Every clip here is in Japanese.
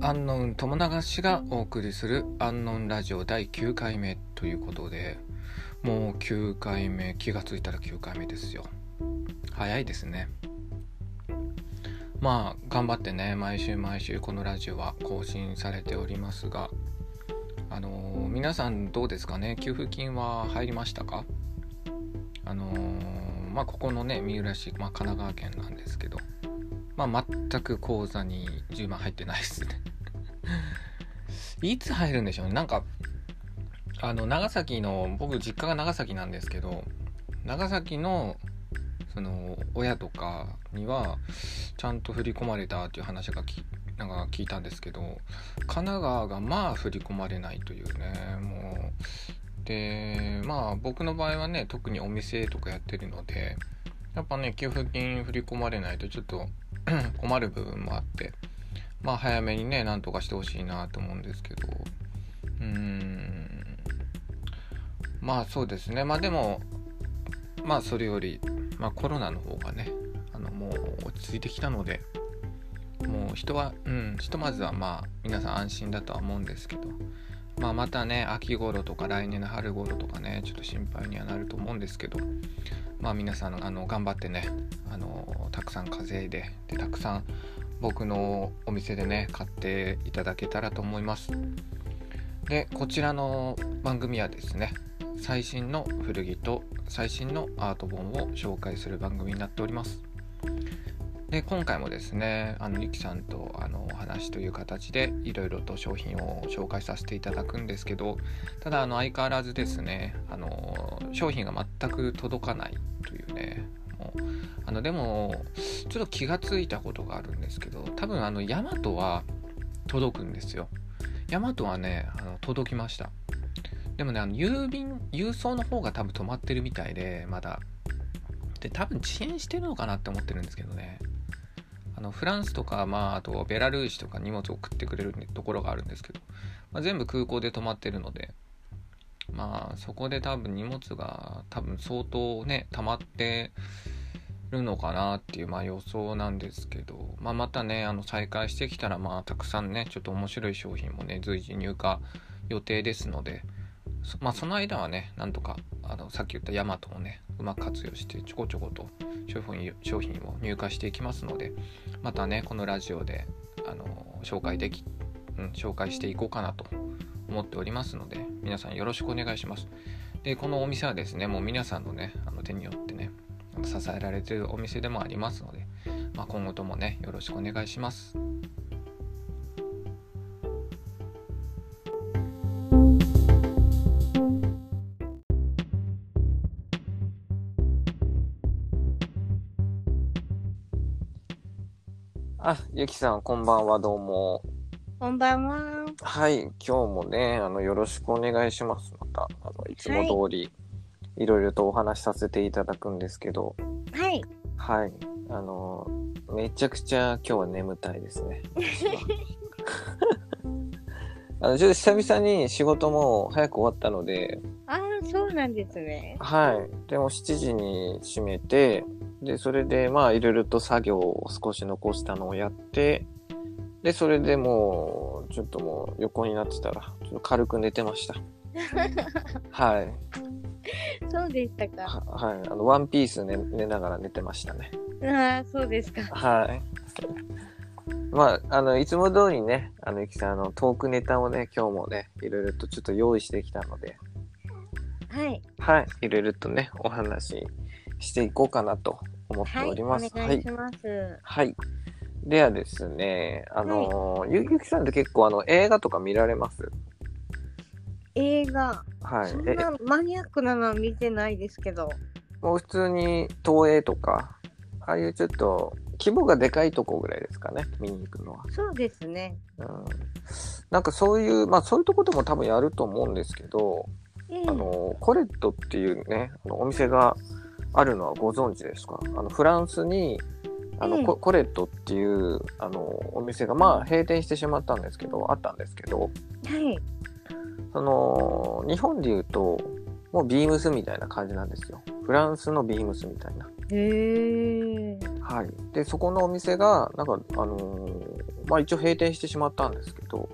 アンノウン友流しがお送りするアンノウンラジオ第9回目ということでもう9回目気がついたら9回目ですよ。早いですね。まあ頑張ってね毎週毎週このラジオは更新されておりますがあのー皆さんどうですかね？給付金は入りましたか？あのーまあここのね三浦市、まあ、神奈川県なんですけどまあ全く口座に10万入ってないですね。いつ入るんでしょうね。なんかあの長崎の僕実家が長崎なんですけど長崎のその親とかにはちゃんと振り込まれたっていう話がきなんか聞いたんですけど神奈川がまあ振り込まれないというねもう。でまあ僕の場合はね特にお店とかやってるのでやっぱね給付金振り込まれないとちょっと 困る部分もあってまあ早めにねなんとかしてほしいなと思うんですけど。うーん。まあそうですね。まあでもまあそれより、まあ、コロナの方がねあのもう落ち着いてきたのでもう人はうんひとまずはまあ皆さん安心だとは思うんですけど。まあまたね秋頃とか来年の春頃とかねちょっと心配にはなると思うんですけど。まあ皆さんあの頑張ってねあのたくさん稼いででたくさん僕のお店でね買っていただけたらと思います。でこちらの番組はですね最新の古着と最新のアート本を紹介する番組になっております。で今回もですねあのゆきさんとあのお話という形でいろいろと商品を紹介させていただくんですけどただあの相変わらずですねあの商品が全く届かないというねあのでもちょっと気がついたことがあるんですけど多分あのヤマトは届くんですよ。ヤマトはねあの届きました。でもねあの郵便郵送の方が多分止まってるみたいでまだ。で多分遅延してるのかなって思ってるんですけどね。あのフランスとか、まあ、あとベラルーシとか荷物を送ってくれるところがあるんですけど、まあ、全部空港で止まってるのでまあそこで多分荷物が多分相当ね溜まってるのかなっていうまあ予想なんですけど、まあ、またねあの再開してきたらまあたくさんねちょっと面白い商品もね随時入荷予定ですのでそまあその間はねなんとかあのさっき言ったヤマトをねうまく活用してちょこちょこと商品商品を入荷していきますのでまたねこのラジオであの紹介でき、うん、紹介していこうかなと思っておりますので皆さんよろしくお願いします。でこのお店はですねもう皆さんのねあの手によってね支えられてるお店でもありますので、まあ、今後ともねよろしくお願いします。あ、ゆきさん、こんばんは、どうも。こんばんは。はい、今日もね、あの、よろしくお願いします。また、あの、いつも通り、いろいろとお話しさせていただくんですけど、はい。はい、あの、めちゃくちゃ今日は眠たいですね。あの、ちょっと久々に仕事も早く終わったので、ああ、そうなんですね。はい。でも7時に閉めて、で、それでまあいろいろと作業を少し残したのをやって、で、それでもう、ちょっともう横になってたら、ちょっと軽く寝てました。はい。そうでしたか。ははい。あの、ワンピース寝寝ながら寝てましたね。ああ、そうですか。はい。まあ、あの、いつも通りね、あの、ゆきさん、あの、トークネタをね、今日もね、いろいろとちょっと用意してきたので、はい。はい。いろいろとね、お話ししていこうかなと思ってはい。おおります。願いします。はい。ではですね、あの、ゆゆきさんって結構あの映画とか見られます？映画、はい。え、そんなマニアックなのは見てないですけど。もう普通に東映とか、ああいうちょっと規模がでかいとこぐらいですかね、見に行くのは。そうですね。うん。なんかそういう、まあそういうとこでも多分やると思うんですけど、ええあの、コレットっていうね、あのお店があるのはご存知ですか？あの、フランスに、あの、うんココレットっていう、あの、お店が、まあ、閉店してしまったんですけど、あったんですけど、はい。その、日本で言うと、もうビームスみたいな感じなんですよ。フランスのビームスみたいな。へえ。はい。で、そこのお店が、なんか、あのーまあ一応閉店してしまったんですけど、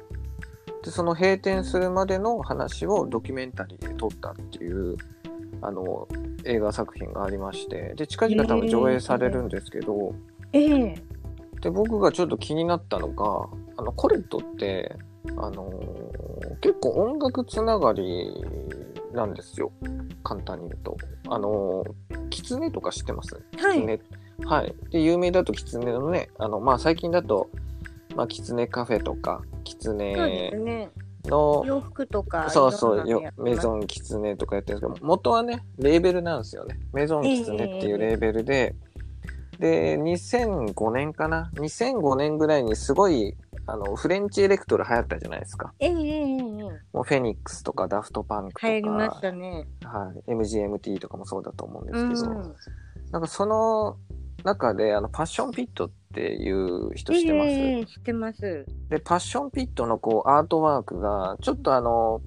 で、その閉店するまでの話をドキュメンタリーで撮ったっていう、あの、映画作品がありまして、で、近々多分上映されるんですけど、ええで、僕がちょっと気になったのが、あの、コレットって、あのー結構音楽つながりなんですよ。簡単に言うと。あのー、キツネとか知ってます？はい。キツネ。はい。で、有名だとキツネのね、あの、まあ、最近だと、まあ、キツネカフェとか、キツそうでネすね。の、洋服とか。そうそう、よメン。ゾンキツネとかやってるんですけど、元はね、レーベルなんですよね。メゾンキツネっていうレーベルで、で、2005年かな ?2005 年ぐらいにすごい、あの、フレンチエレクトロ流行ったじゃないですか。ええええええもうフェニックスとかダフトパンクとか、流行りましたね。はい、MGMT とかもそうだと思うんでうすけど、ん。なんかその中で、あの、パッションピットっていう人知ってます、ええ知ってます。で、パッションピットのこう、アートワークが、ちょっとあの、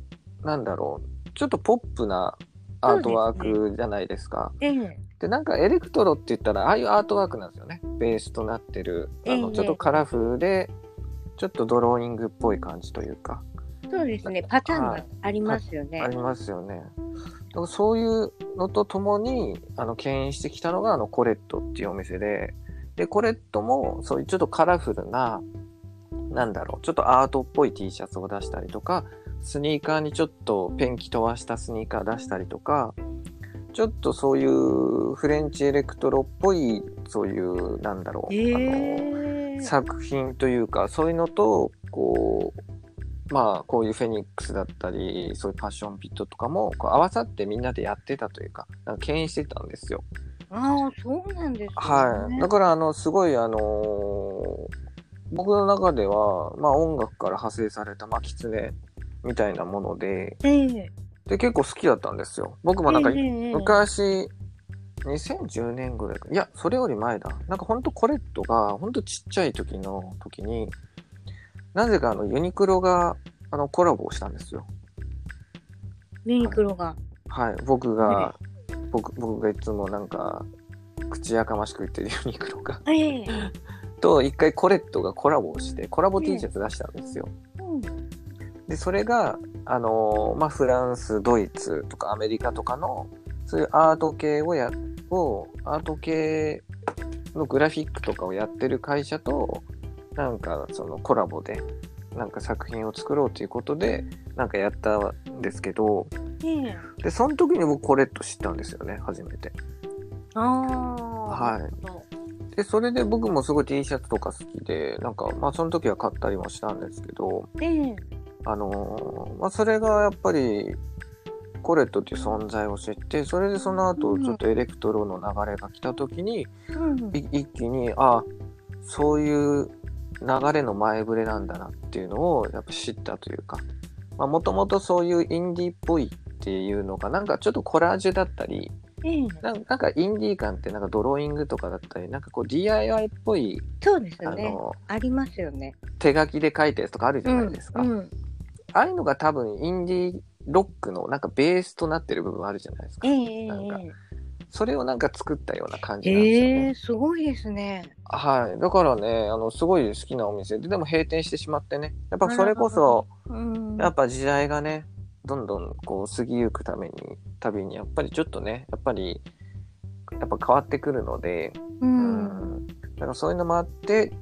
なんだろう、ちょっとポップなアートワークじゃないですか。ええで、なんかエレクトロって言ったら、ああいうアートワークなんですよね。ベースとなってる。あの、ええちょっとカラフルで、ちょっとドローイングっぽい感じというか、そうですね。パターンがありますよねあ。りますよね。だからそういうのとともに、あの、牽引してきたのが、あの、コレットっていうお店で、で、コレットも、そういうちょっとカラフルな、なんだろう、ちょっとアートっぽい T シャツを出したりとか、スニーカーにちょっとペンキ飛ばしたスニーカー出したりとか、ちょっとそういうフレンチエレクトロっぽい、そういう、なんだろう、えあの、え作品というか、そういうのと、こう、まあ、こういうフェニックスだったり、そういうパッションピットとかも、こう合わさってみんなでやってたというか、なんか牽引してたんですよ。ああ、そうなんですね。はい。だから、あの、すごい、あのー僕の中では、まあ、音楽から派生された、まあ、キツネみたいなもので、ええで、結構好きだったんですよ。僕もなんか、ええ昔、2010年ぐらいか。いや、それより前だ。なんかほんとコレットが、ほんとちっちゃい時の時に、なぜかあのユニクロがあのコラボをしたんですよ。ユニクロが。はい。僕が、僕、僕がいつもなんか、口やかましく言ってるユニクロが。ええ と、一回コレットがコラボをして、コラボ T シャツ出したんですよ。うんで、それが、あのーまあ、フランス、ドイツとかアメリカとかの、そういうアート系をや、を、アート系のグラフィックとかをやってる会社と、なんかそのコラボで、なんか作品を作ろうということで、なんかやったんですけど、ええで、その時に僕コレット知ったんですよね、初めて。ああ。はい。で、それで僕もすごい T シャツとか好きで、なんか、まあその時は買ったりもしたんですけど、ええあのーまあ、それがやっぱり、コレットっていう存在を知って、それでその後、ちょっとエレクトロの流れが来た時に、一気に、あ、そういう流れの前触れなんだなっていうのをやっぱ知ったというか、まあ、もともとそういうインディーっぽいっていうのが、なんかちょっとコラージュだったり、ええなんかインディー感ってなんかドローイングとかだったり、なんかこう DIY っぽい、そうですね。の、ありますよね。手書きで書いたやつとかあるじゃないですか。うん。ああいうのが多分インディーロックのなんかベースとなってる部分あるじゃないですかえ。ええなんかえそれをなんか作ったような感じなんですよえね。えすごいですね。はい。だからね、あの、すごい好きなお店で、でも閉店してしまってね。やっぱそれこそ、うん。やっぱ時代がね、どんどんこう過ぎゆくために、たびに、やっぱりちょっとね、やっぱり、やっぱ変わってくるので、う。うんん。だからそういうのもあって、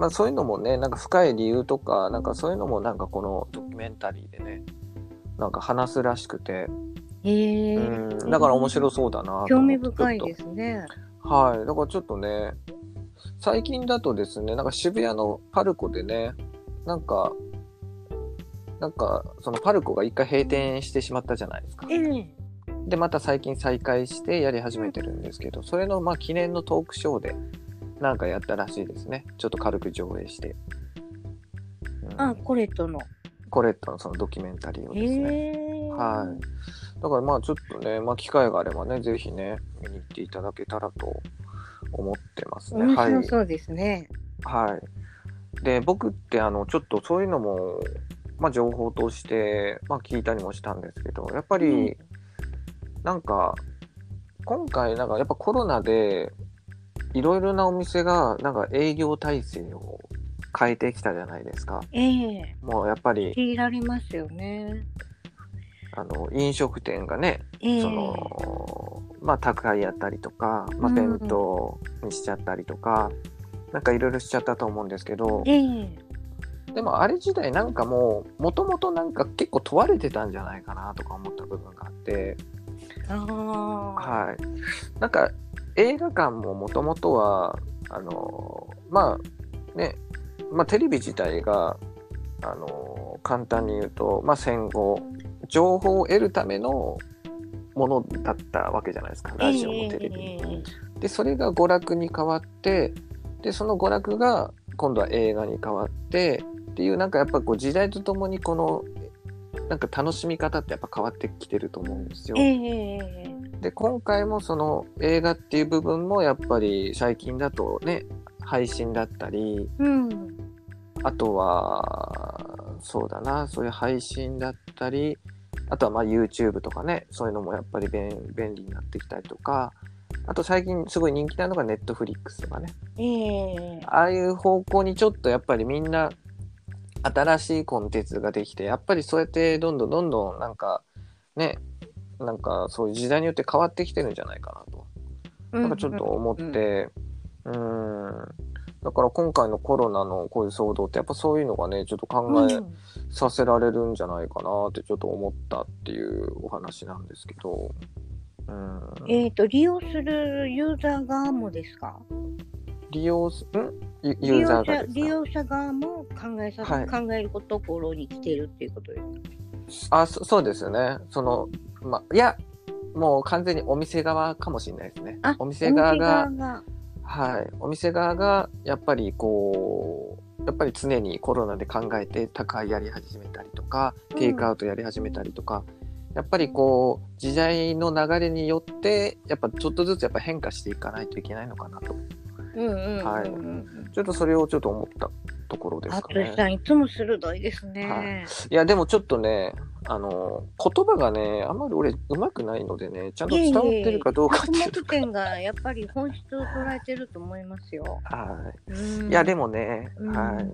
まあそういうのもね、なんか深い理由とか、なんかそういうのもなんかこのドキュメンタリーでね、なんか話すらしくて、ええうん、だから面白そうだな興味深いですね。とはい。だからちょっとね、最近だとですね、なんか渋谷のパルコでね、なんか、なんか、そのパルコが一回閉店してしまったじゃないですか。ええで、また最近再開してやり始めてるんですけど、それのまあ記念のトークショーで、なんかやったらしいですね。ちょっと軽く上映して。うんあ、コレットの。コレットのそのドキュメンタリーをえですね。えはい。だからまあちょっとね、まあ機会があればね、ぜひね、見に行っていただけたらと思ってますね。面はい。白そうですね。はい。で、僕ってあの、ちょっとそういうのも、まあ情報として、まあ聞いたりもしたんですけど、やっぱり、なんか、今回なんかやっぱコロナで、いろいろなお店がなんか営業体制を変えてきたじゃないですか。ええもうやっぱり、強いられますよね。あの、飲食店がね、ええその、まあ、宅配やったりとか、まあ、うん弁当にしちゃったりとか、なんかいろいろしちゃったと思うんですけど、ええでもあれ自体なんかもう、もともとなんか結構問われてたんじゃないかなとか思った部分があって。はい。なんか映画館ももともとは、あの、まあね、まあテレビ自体が、あの、簡単に言うと、まあ戦後、情報を得るためのものだったわけじゃないですか、ラジオもテレビも。ええで、それが娯楽に変わって、で、その娯楽が今度は映画に変わって、っていう、なんかやっぱこう時代とともにこの、なんか楽しみ方ってやっぱ変わってきてると思うんですよ。ええで、今回もその映画っていう部分もやっぱり最近だとね、配信だったり、うん。あとは、そうだな、そういう配信だったり、あとはまあ YouTube とかね、そういうのもやっぱり便便利になってきたりとか、あと最近すごい人気なのが Netflix とかね。ええああいう方向にちょっとやっぱりみんな新しいコンテンツができて、やっぱりそうやってどんどんどんどんなんかね、なんかそういう時代によって変わってきてるんじゃないかなと。なんかちょっと思って、うーん。だから今回のコロナのこういう騒動ってやっぱそういうのがね、ちょっと考えうんさせられるんじゃないかなってちょっと思ったっていうお話なんですけど。うん。えっ、と、利用するユーザー側もですか？利用す、ん？ユユーザーが利用者側も考えさ、はい考えるところに来てるっていうことですあ、そそうですよね。その、ま、いや、もう完全にお店側かもしれないですね。あお店側がはい。お店側が、やっぱりこう、やっぱり常にコロナで考えて宅配やり始めたりとか、うんテイクアウトやり始めたりとか、やっぱりこう、時代の流れによって、やっぱちょっとずつやっぱ変化していかないといけないのかなと。はいちょっとそれをちょっと思ったところですかねさ。んいつも鋭いですね。いや、でもちょっとね、あの、言葉がね、あんまり俺上手くないのでね、ちゃんと伝わってるかどうかっていうと松本店がやっぱり本質を捉えてると思いますよ。はい。うんいや、でもね、うんはい。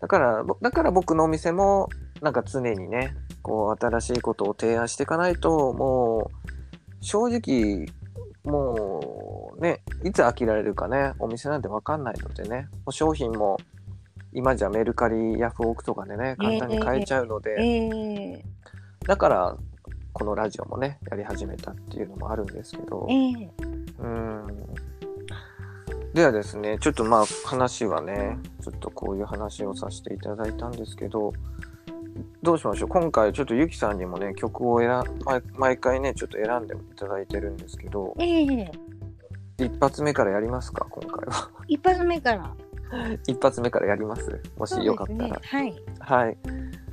だから、ぼだから僕のお店も、なんか常にね、こう、新しいことを提案していかないと、もう、正直、もう、ね、いつ飽きられるかね、お店なんてわかんないのでね、もう商品も、今じゃメルカリ、ヤフオクとかでね、簡単に買えちゃうので、ええだから、このラジオもね、やり始めたっていうのもあるんですけど、ええうん。ではですね、ちょっとまあ話はね、ちょっとこういう話をさせていただいたんですけど、どうしましょう今回ちょっとゆきさんにもね、曲を選毎毎回ね、ちょっと選んでいただいてるんですけど、ええ一発目からやりますか今回は。一発目から。一発目からやります？もしよかったら。そうですね、はい。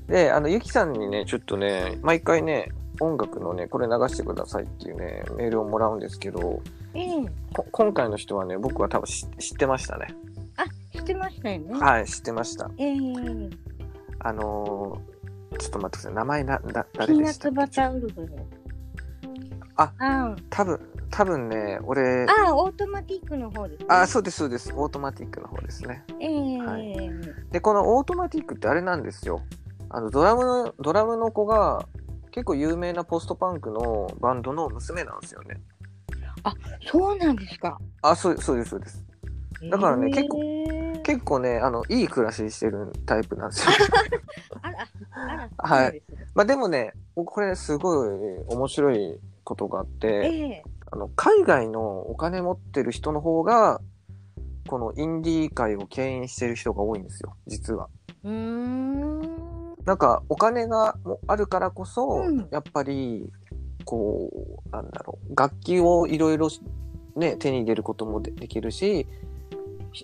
で、あの、ゆきさんにね、ちょっとね、毎回ね、音楽のね、これ流してくださいっていうね、メールをもらうんですけど、はい。ええこ今回の人はね、僕は多分知知ってましたね。あ、知ってましたよね。はい、知ってました。ええあのーちょっと待ってください。名前な、だ、ピ誰ーナッツバターウルフ。ああ多分、多分ね、俺、あ、オートマティックの方です、ね。あ、そうです、そうです。オートマティックの方ですね。ええはいで、このオートマティックってあれなんですよ。あの、ドラムの、ドラムの子が、結構有名なポストパンクのバンドの娘なんですよね。そうなんですか。あ、そうそうです、そうです。だからね結構構結構ね、あの、いい暮らししてるタイプなんですよ。あら、あら、はいまあでもね、これすごい面白いことがあって、ええあの海外のお金持ってる人の方がこのインディー界を牽引してる人が多いんですよ実は。うーん。なんかお金がもあるからこそ、うんやっぱりこうなんだろう楽器をいろいろね手に入れることもでできるしひ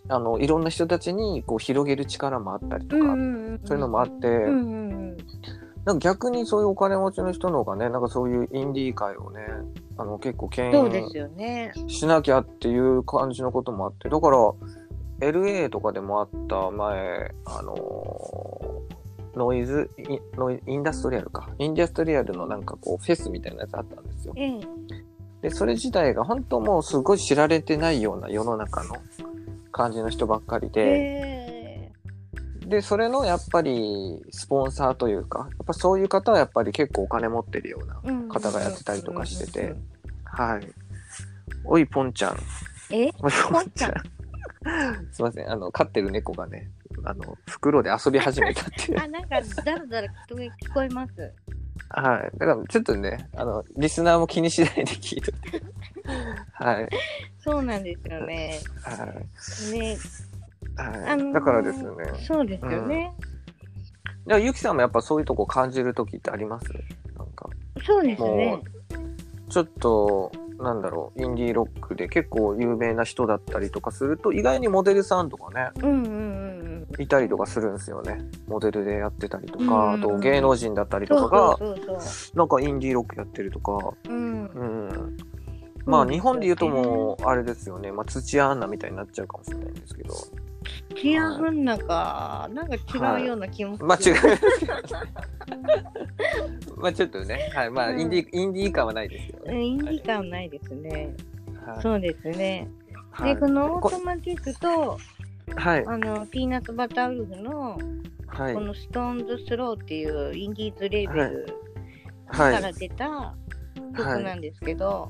あのいろんな人たちにこう広げる力もあったりとか、うんうんうんそういうのもあって、うんうんうん。なんか逆にそういうお金持ちの人の方がねなんかそういうインディー界をねあの結構牽引。しなきゃっていう感じのこともあってだから LA とかでもあった前あのーノイズイノイインダストリアルかインダストリアルのなんかこうフェスみたいなやつあったんですよええでそれ自体が本当もうすごい知られてないような世の中の感じの人ばっかりで、えで、それのやっぱりスポンサーというか、やっぱそういう方はやっぱり結構お金持ってるようなうん方がやってたりとかしててはい。おい、ポンちゃん。え？おい、ポンちゃん。すいません。あの、飼ってる猫がね、あの、袋で遊び始めたっていう。あ、なんか、だらだら聞こえます。はい。だから、ちょっとね、あの、リスナーも気にしないで聞いてて。はい。そうなんですよね。はい。ね、はい。あのーだからですね。そうですよね。いや、ゆきさんもやっぱそういうとこ感じるときってあります？なんか、そうですねも。ちょっと、なんだろう、インディーロックで結構有名な人だったりとかすると、意外にモデルさんとかね、うんうんうんうん。いたりとかするんですよね。モデルでやってたりとうんか、あと芸能人だったりとかが、なんかインディーロックやってるとか。うん。まあ日本で言うともう、あれですよね。まあ土屋アンナみたいになっちゃうかもしれないんですけど。チアフンなんか、なんか違うような気もする。まあ違いますけどね。まあ ちょっとね、はい。まあうんインディー、インディー感はないですけどね。うんインディ感ないですね。はい。そうですね。はいで、このオーこトマティックと、はい。あの、ピーナッツバターウルフの、はいこ。のストーンズスローっていうインディーズレーベルはい。から出た曲なんですけど、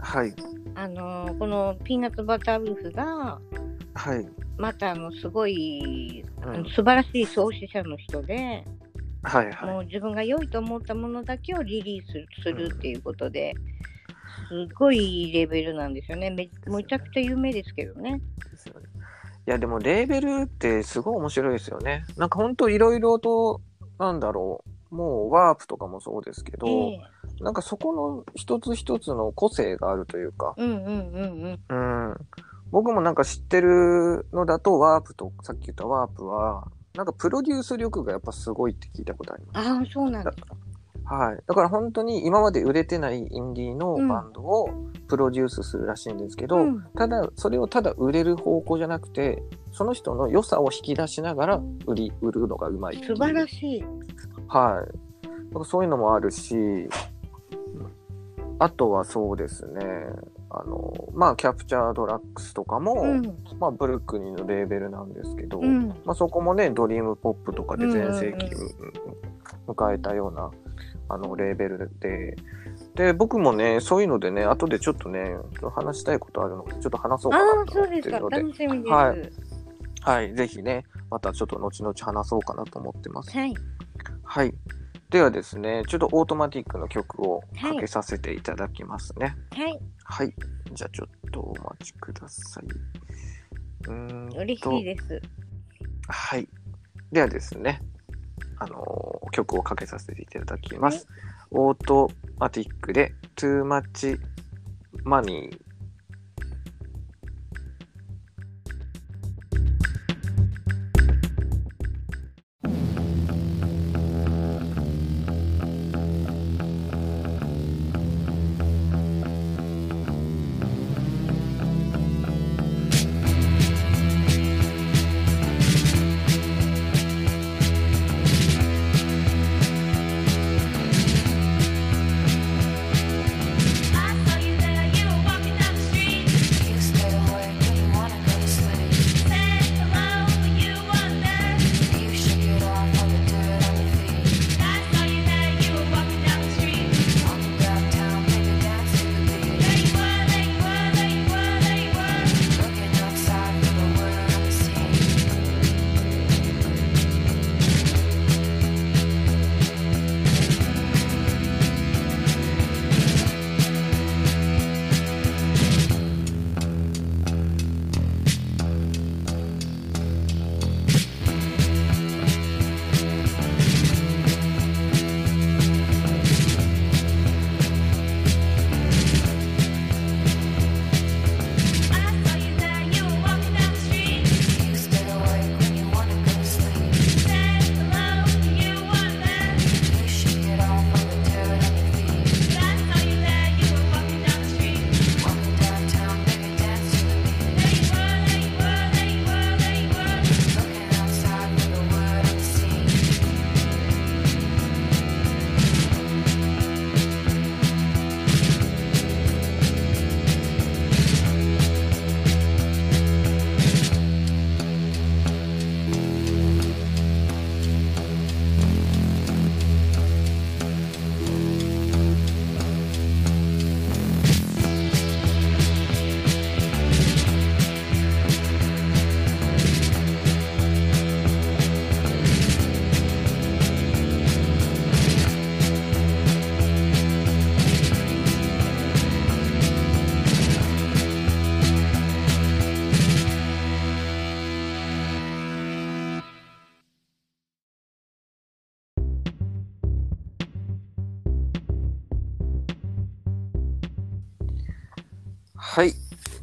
はい。あの、このピーナッツバターウルフが、はい。またあの、すごい、あうんの素晴らしい創始者の人で、はい。はい。もう自分が良いと思ったものだけをリリースするっていうことで、すごいいいレベルなんですよね。めめちゃくちゃ有名ですけどね。ですよねいやでもレーベルってすごい面白いですよね。なんかほんといろいろと、なんだろう、もうワープとかもそうですけど、ええなんかそこの一つ一つの個性があるというか、うんうんうんうん。うん。僕もなんか知ってるのだとワープと、さっき言ったワープは、なんかプロデュース力がやっぱすごいって聞いたことあります。ああ、そうなんですか。はい。だから本当に今まで売れてないインディーのバンドをプロデュースするらしいんですけど、うんただ、それをただ売れる方向じゃなくて、その人の良さを引き出しながら売り、売るのがうまいいう素晴らしい。はい。だからそういうのもあるし、あとはそうですね、あの、まあ、キャプチャードラッグスとかも、うん。まあ、ブルックリンのレーベルなんですけど、うん。まあ、そこもね、ドリームポップとかで全盛期迎えたような、あの、レーベルで、で、僕もね、そういうのでね、後でちょっとね、話したいことあるので、ちょっと話そうかなと。思ってるので、楽しみです。ははいい。はい、ぜひね、またちょっと後々話そうかなと思ってます。はい。ではですね、ちょっとオートマティックの曲をかけさせていただきますね。はい。はい。じゃあちょっとお待ちください。うーんと嬉しいです。はい。ではですね、あのー曲をかけさせていただきます。オートマティックで Too Much Money。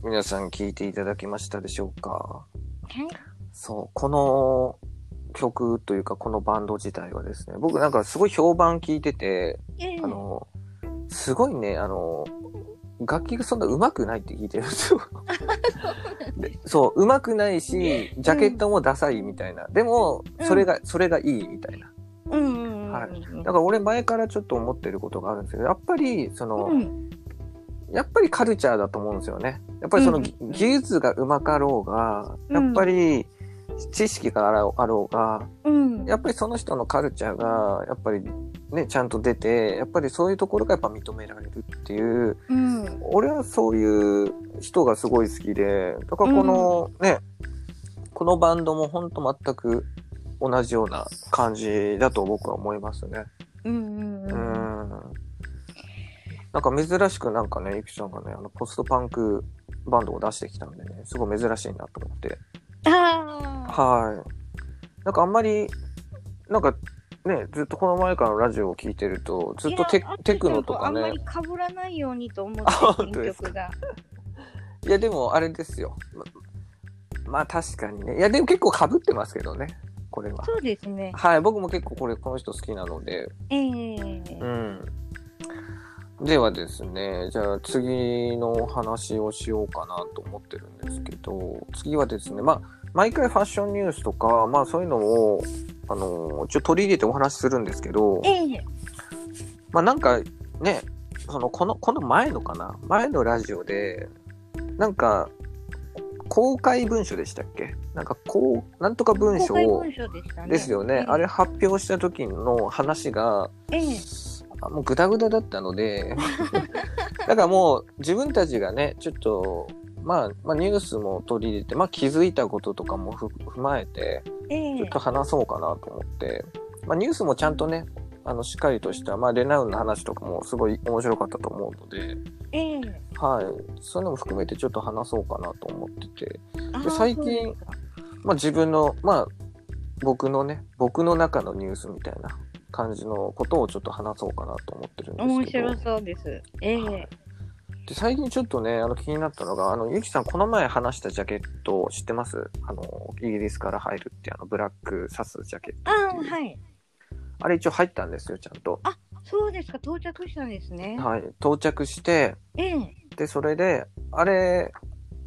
皆さん聞いていただけましたでしょうか？はい。そう、この曲というか、このバンド自体はですね、僕なんかすごい評判聞いてて、ええあの、すごいね、あの、楽器がそんな上手くないって聞いてるんですよ。でそう、上手くないし、ジャケットもダサいみたいな。でも、それが、それがいいみたいな。うんうんうんうん。はいだから俺前からちょっと思ってることがあるんですけど、やっぱり、その、うん。やっぱりカルチャーだと思うんですよね。やっぱりそのうんぎ技術が上手かろうが、うんやっぱり知識があろうあろうが、うん。やっぱりその人のカルチャーが、やっぱりね、ちゃんと出て、やっぱりそういうところがやっぱ認められるっていう、うん。俺はそういう人がすごい好きで、だからこのね、このバンドも本当全く同じような感じだと僕は思いますね。うんう。ん。なんか珍しくなんかね、ゆきちゃんがね、あの、ポストパンクバンドを出してきたんでね、すごい珍しいなと思って。ああ。はい。なんかあんまり、なんかね、ずっとこの前からのラジオを聞いてると、ずっとテテクノとかねあんまり。被らないようにと思あって、曲が。いや、でもあれですよ。ままあ確かにね。いや、でも結構被ってますけどね、これは。そうですね。はい、僕も結構これ、この人好きなので。ええうん。ではですね、じゃあ次の話をしようかなと思ってるんですけど、次はですね、まあ、毎回ファッションニュースとか、まあそういうのを、あの、ちょっと取り入れてお話しするんですけど、ええまあなんかね、その、この、この前のかな前のラジオで、なんか、公開文書でしたっけ？なんか、こう、なんとか文書を。ですよね。あれ発表した時の話が、ええあもうグダグダだったので、だからもう自分たちがね、ちょっと、まあ、まあニュースも取り入れて、まあ気づいたこととかもふ踏まえて、ええ。ちょっと話そうかなと思って、まあニュースもちゃんとね、あの、しっかりとした、まあレナウンの話とかもすごい面白かったと思うので、ええ。はい。そういうのも含めてちょっと話そうかなと思ってて、あで最近まあ自分の、まあ、僕のね、僕の中のニュースみたいな感じのことをちょっと話そうかなと思ってるんです面けど。白そうです。ええで最近ちょっとね、あの気になったのが、あの、ゆきさん、この前話したジャケット知ってます？あの、イギリスから入るって、あの、ブラックサスジャケットあはい。あれ一応入ったんですよ、ちゃんと。そうですか、到着したんですね。はい。到着して、ええで、それで、あれ、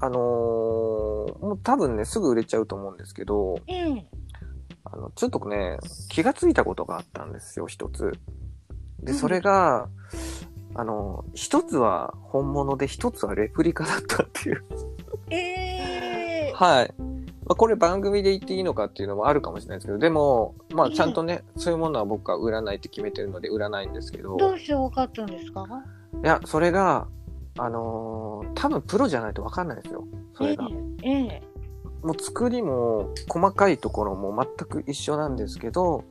あのーもう多分ね、すぐ売れちゃうと思うんですけど、ええあの、ちょっとね、気がついたことがあったんですよ、一つ。で、うんそれが、あの、一つは本物で一つはレプリカだったっていう。ええはい。まあ、これ番組で言っていいのかっていうのもあるかもしれないですけど、でも、まあ、ちゃんとね、そういうものは僕は売らないって決めてるので売らないんですけど、どうして分かったんですか？いや、それが、あのー多分プロじゃないとわかんないですよ。それが。ええもう作りも細かいところも全く一緒なんですけど、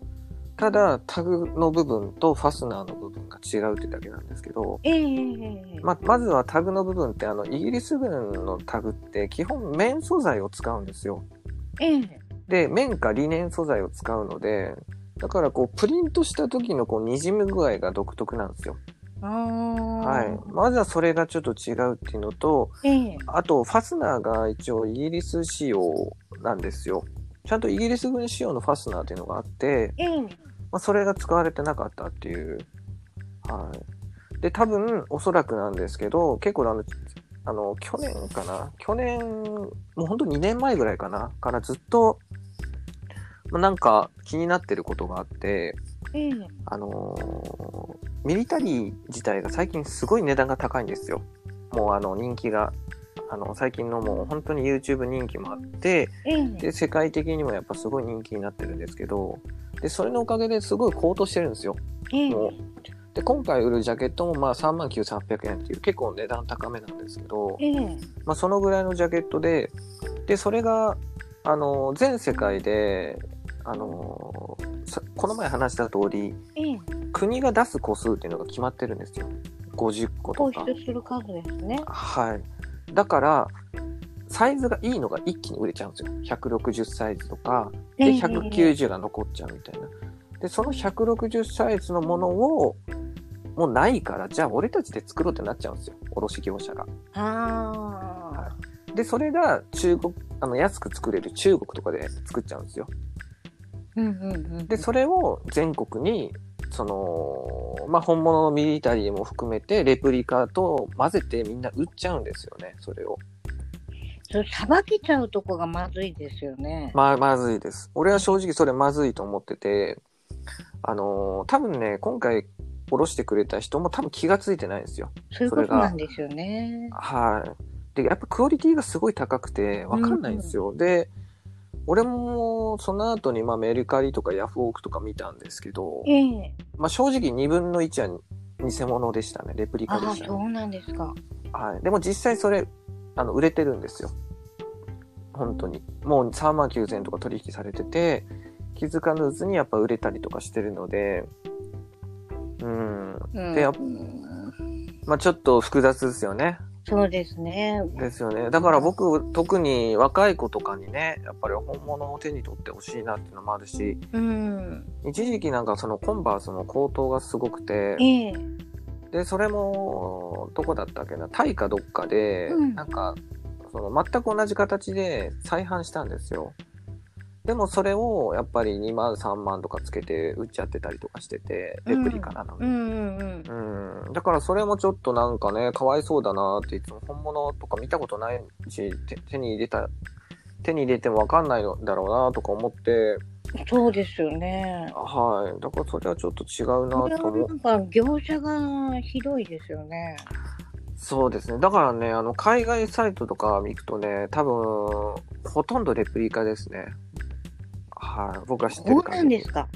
ただタグの部分とファスナーの部分が違うってだけなんですけど、ええええままずはタグの部分ってあのイギリス軍のタグって基本綿素材を使うんですよ。ええで、綿かリネン素材を使うので、だからこうプリントした時のこう滲む具合が独特なんですよ。はい。まずはそれがちょっと違うっていうのと、ええあと、ファスナーが一応イギリス仕様なんですよ。ちゃんとイギリス軍仕様のファスナーっていうのがあって、ええまあ、それが使われてなかったっていう。はい。で、多分、おそらくなんですけど、結構あの、あの、去年かな？去年、もうほんと2年前ぐらいかな？からずっと、まあなんか気になってることがあって、ええあのーミリタリー自体が最近すごい値段が高いんですよ。もうあの人気が。あの、最近のもう本当に YouTube 人気もあって、ええで、世界的にもやっぱすごい人気になってるんですけど、で、それのおかげですごい高騰してるんですよ。ええもうで、今回売るジャケットもまあ39,800円っていう結構値段高めなんですけど、ええまあそのぐらいのジャケットで、で、それが、あの、全世界で、あの、さこの前話した通り、ええ国が出す個数っていうのが決まってるんですよ。50個とか。する数ですね。はい。だから、サイズがいいのが一気に売れちゃうんですよ。160サイズとか、で、ええ190が残っちゃうみたいな。で、その160サイズのものを、もうないから、じゃあ俺たちで作ろうってなっちゃうんですよ。卸業者が。あで、それが中国、あの、安く作れる中国とかで作っちゃうんですよ。で、それを全国に、その、まあ、本物のミリタリーも含めて、レプリカと混ぜてみんな売っちゃうんですよね、それを。それさばけちゃうとこがまずいですよね。まあ、まずいです。俺は正直それまずいと思ってて、あのー多分ね、今回、おろしてくれた人も多分気がついてないんですよ。そういうことなんですよね。はい。で、やっぱクオリティがすごい高くて、わかんないんですよ。で、俺も、その後に、まあ、メルカリとかヤフオクとか見たんですけど、ええまあ、正直2分の1は偽物でしたね。レプリカでしたね。そうなんですか。はい。でも実際それ、あの、売れてるんですよ。本当に。もう3万9000円とか取引されてて、気づかぬうちにやっぱ売れたりとかしてるので、うん。うんでやっまあちょっと複雑ですよね。そうですね。ですよね。だから僕、特に若い子とかにね、やっぱり本物を手に取ってほしいなっていうのもあるし、うん。一時期なんかそのコンバースの高騰がすごくて、ええで、それも、どこだったっけな、タイかどっかで、うんなんか、その全く同じ形で再販したんですよ。でもそれをやっぱり2万3万とかつけて売っちゃってたりとかしてて、レプリカなのに。うんうんうん。うん、だからそれもちょっとなんかね、かわいそうだなっていつも本物とか見たことないし、手手に入れた、手に入れてもわかんないのだろうなとか思って、そうですよね。はい。だからそれはちょっと違うなこれはと思うな。んか業者がひどいですよね。そうですね。だからね、あの、海外サイトとか見くとね、多分、ほとんどレプリカですね。はい。僕が知ってる限りんですか。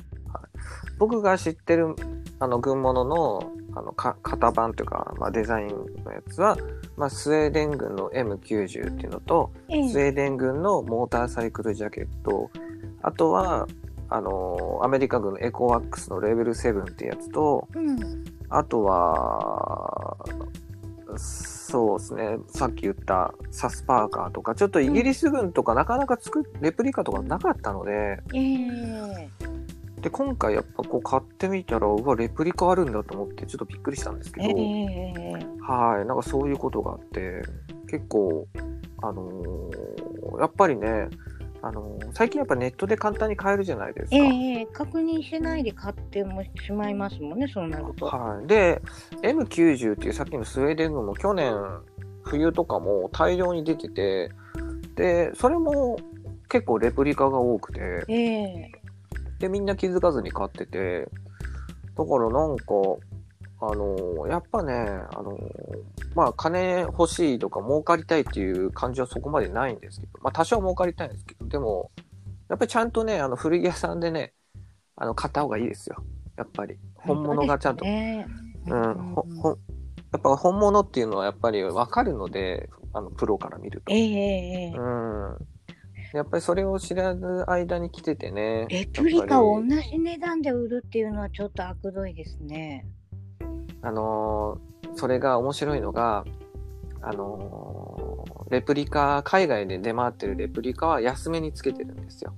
僕が知ってる、あの、軍物の、あの、か型番というか、まあ、デザインのやつは、まあ、スウェーデン軍の M90 っていうのと、ええスウェーデン軍のモーターサイクルジャケット、あとは、あの、アメリカ軍のエコワックスのレベル7ってやつと、うん。あとは、そうですね、さっき言ったサスパーカーとか、ちょっとイギリス軍とかなかなか作っ、レプリカとかなかったので、ええ。で、今回やっぱこう買ってみたら、うわ、レプリカあるんだと思って、ちょっとびっくりしたんですけど、ええ。はい、なんかそういうことがあって、結構、あのーやっぱりね、あのー最近やっぱネットで簡単に買えるじゃないですか。ええ確認してないで買ってもしまいますもんね、そうなると。はい。で、M90 っていうさっきのスウェーデン軍も去年冬とかも大量に出てて、で、それも結構レプリカが多くて、ええで、みんな気づかずに買ってて、だからなんか、あのやっぱね、あのまあ、金欲しいとか儲かりたいっていう感じはそこまでないんですけど、まあ、多少儲かりたいんですけど、でも、やっぱりちゃんとね、あの、古着屋さんでね、あの、買った方がいいですよ。やっぱり。本物がちゃんと。ねうん、ほ、ほ、やっぱ本物っていうのはやっぱりわかるので、あの、プロから見るとえ。えええうん。やっぱりそれを知らぬ間に来ててね。レプリカを同じ値段で売るっていうのはちょっと悪どいですね。あのーそれが面白いのが、あのーレプリカ、海外で出回ってるレプリカは安めにつけてるんですよ。